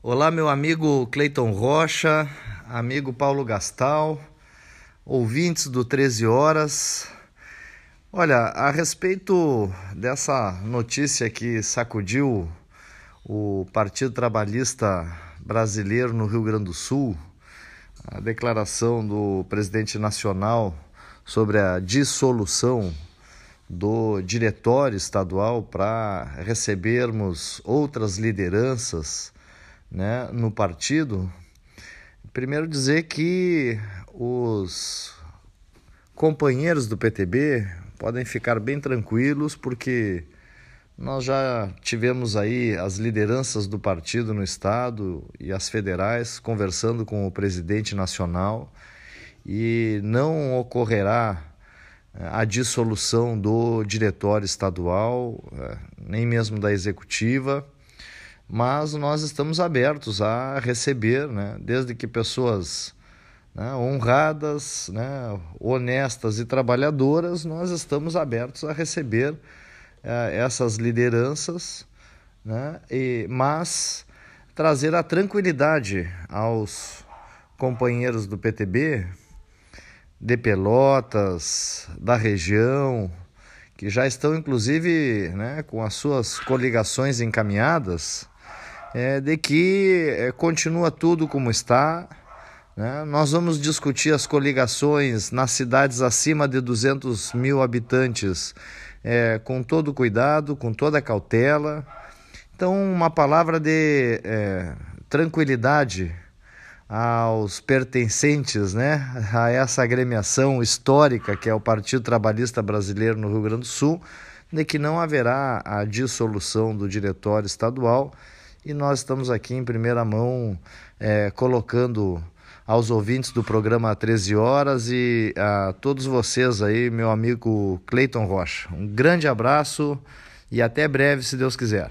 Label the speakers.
Speaker 1: Olá, meu amigo Cleiton Rocha, amigo Paulo Gastal, ouvintes do 13 Horas. Olha, a respeito dessa notícia que sacudiu o Partido Trabalhista Brasileiro no Rio Grande do Sul, a declaração do presidente nacional sobre a dissolução do diretório estadual para recebermos outras lideranças né, no partido, primeiro dizer que os companheiros do PTB podem ficar bem tranquilos, porque nós já tivemos aí as lideranças do partido no estado e as federais conversando com o presidente nacional e não ocorrerá eh, a dissolução do diretório estadual, eh, nem mesmo da executiva mas nós estamos abertos a receber, né, desde que pessoas né, honradas, né, honestas e trabalhadoras, nós estamos abertos a receber eh, essas lideranças, né, e, mas trazer a tranquilidade aos companheiros do PTB, de Pelotas, da região, que já estão inclusive né, com as suas coligações encaminhadas é, de que é, continua tudo como está. Né? Nós vamos discutir as coligações nas cidades acima de 200 mil habitantes é, com todo cuidado, com toda cautela. Então, uma palavra de é, tranquilidade aos pertencentes né, a essa agremiação histórica que é o Partido Trabalhista Brasileiro no Rio Grande do Sul, de que não haverá a dissolução do diretório estadual e nós estamos aqui em primeira mão é, colocando aos ouvintes do programa 13 Horas e a todos vocês aí, meu amigo Cleiton Rocha. Um grande abraço e até breve, se Deus quiser.